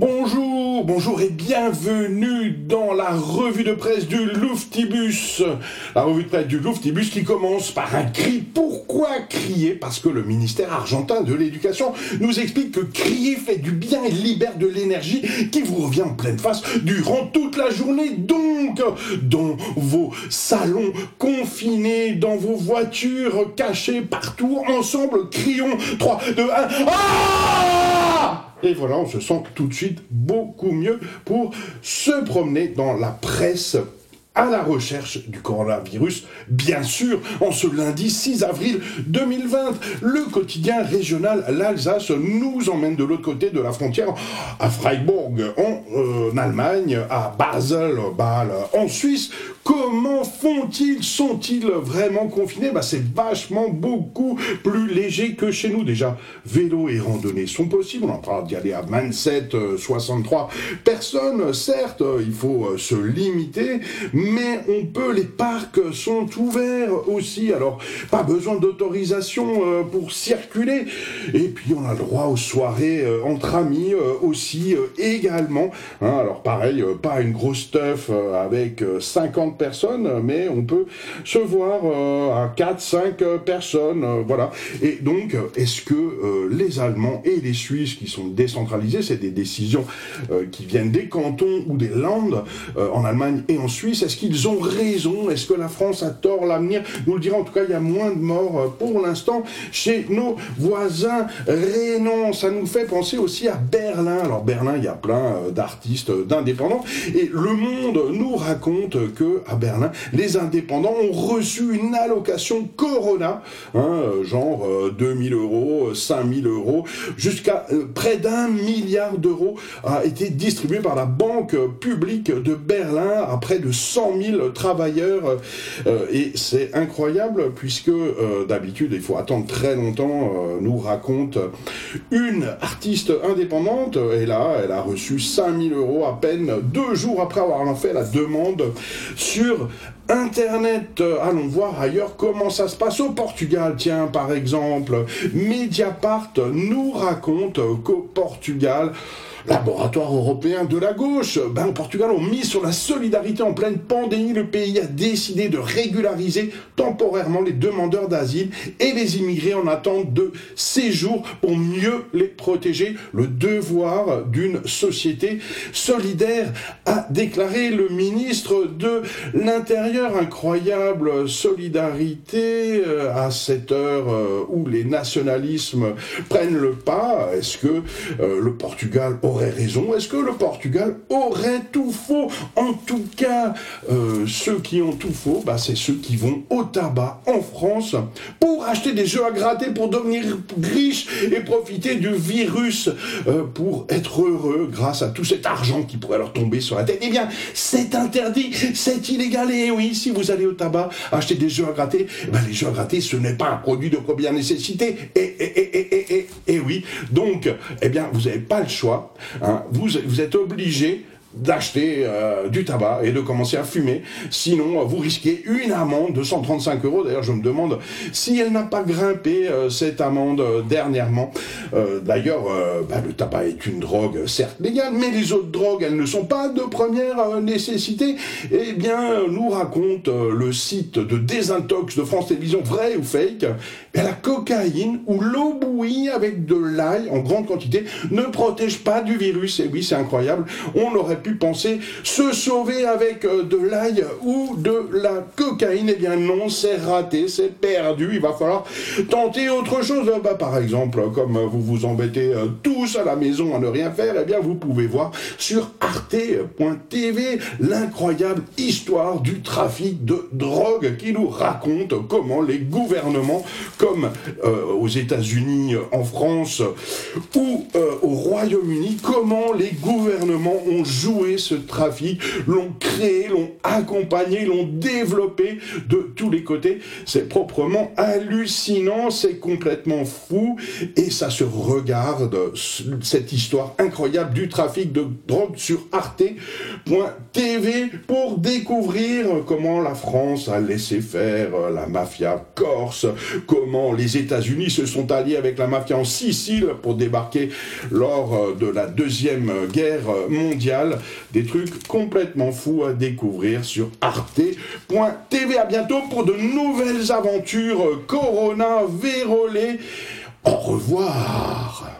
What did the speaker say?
Bonjour, bonjour et bienvenue dans la revue de presse du Louftibus. La revue de presse du Louftibus qui commence par un cri. Pourquoi crier? Parce que le ministère argentin de l'éducation nous explique que crier fait du bien et libère de l'énergie qui vous revient en pleine face durant toute la journée. Donc, dans vos salons confinés, dans vos voitures cachées partout, ensemble, crions 3, 2, 1. Ah et voilà, on se sent tout de suite beaucoup mieux pour se promener dans la presse à la recherche du coronavirus, bien sûr, en ce lundi 6 avril 2020. Le quotidien régional L'Alsace nous emmène de l'autre côté de la frontière à Freiburg, en, euh, Allemagne, à Basel, Bâle, en Suisse. Comment font-ils? Sont-ils vraiment confinés? Bah, C'est vachement beaucoup plus léger que chez nous. Déjà, vélo et randonnée sont possibles. On est en train d'y aller à 27, 63 euh, personnes. Certes, il faut euh, se limiter, on peut, les parcs sont ouverts aussi, alors pas besoin d'autorisation euh, pour circuler. Et puis on a le droit aux soirées euh, entre amis euh, aussi également. Hein. alors pareil, pas une grosse stuff avec 50 personnes, mais on peut se voir à 4-5 personnes, voilà. Et donc, est-ce que les Allemands et les Suisses qui sont décentralisés, c'est des décisions qui viennent des cantons ou des landes en Allemagne et en Suisse, qu'ils ont raison? Est-ce que la France a tort L'avenir? Nous le dira. En tout cas, il y a moins de morts euh, pour l'instant chez nos voisins rénants. Ça nous fait penser aussi à Berlin. Alors Berlin, il y a plein euh, d'artistes, euh, d'indépendants. Et Le Monde nous raconte que à Berlin, les indépendants ont reçu une allocation Corona, hein, genre 2000 euros, 5000 euros, jusqu'à près d'un milliard d'euros a été distribué par la Banque publique de Berlin à près de 100 000 travailleurs. Euh, et c'est incroyable puisque euh, d'habitude, il faut attendre très longtemps, euh, nous raconte une artiste indépendante. Et là, elle a reçu 5000 euros à peine deux jours après avoir fait la demande sur Internet, allons voir ailleurs comment ça se passe au Portugal. Tiens, par exemple, Mediapart nous raconte qu'au Portugal, laboratoire européen de la gauche. Ben, au Portugal, on mise sur la solidarité en pleine pandémie. Le pays a décidé de régulariser temporairement les demandeurs d'asile et les immigrés en attente de séjour pour mieux les protéger. Le devoir d'une société solidaire, a déclaré le ministre de l'Intérieur. Incroyable solidarité euh, à cette heure euh, où les nationalismes prennent le pas. Est-ce que euh, le Portugal aurait raison? Est-ce que le Portugal aurait tout faux? En tout cas, ceux qui ont tout faux, bah, c'est ceux qui vont au tabac en France pour acheter des jeux à gratter, pour devenir riches et profiter du virus, pour être heureux grâce à tout cet argent qui pourrait leur tomber sur la tête. Eh bien, c'est interdit, c'est illégal. Et oui, si vous allez au tabac acheter des jeux à gratter, eh ben, les jeux à gratter, ce n'est pas un produit de première nécessité. Et, et, et, et oui, donc, eh bien, vous n'avez pas le choix. Hein, vous, vous êtes obligé d'acheter euh, du tabac et de commencer à fumer. Sinon, vous risquez une amende de 135 euros. D'ailleurs, je me demande si elle n'a pas grimpé euh, cette amende euh, dernièrement. D'ailleurs, bah, le tabac est une drogue certes légale, mais les autres drogues, elles ne sont pas de première nécessité. Eh bien, nous raconte le site de désintox de France Télévisions, vrai ou fake, la cocaïne ou l'eau bouillie avec de l'ail en grande quantité ne protège pas du virus. Et oui, c'est incroyable. On aurait pu penser se sauver avec euh, de l'ail ou de la cocaïne. Eh bien non, c'est raté, c'est perdu. Il va falloir tenter autre chose. Bah, par exemple, comme vous vous embêtez euh, tous à la maison à ne rien faire, eh bien vous pouvez voir sur arte.tv l'incroyable histoire du trafic de drogue qui nous raconte comment les gouvernements, comme euh, aux États-Unis, en France ou au Royaume-Uni, comment les gouvernements ont joué ce trafic, l'ont créé, l'ont accompagné, l'ont développé de tous les côtés. C'est proprement hallucinant, c'est complètement fou et ça se regarde, cette histoire incroyable du trafic de drogue sur arte.tv pour découvrir comment la France a laissé faire la mafia corse, comment les États-Unis se sont alliés avec la mafia en Sicile pour débarquer lors de la Deuxième Guerre mondiale. Des trucs complètement fous à découvrir sur arte.tv. À bientôt pour de nouvelles aventures Corona Vérolé. Au revoir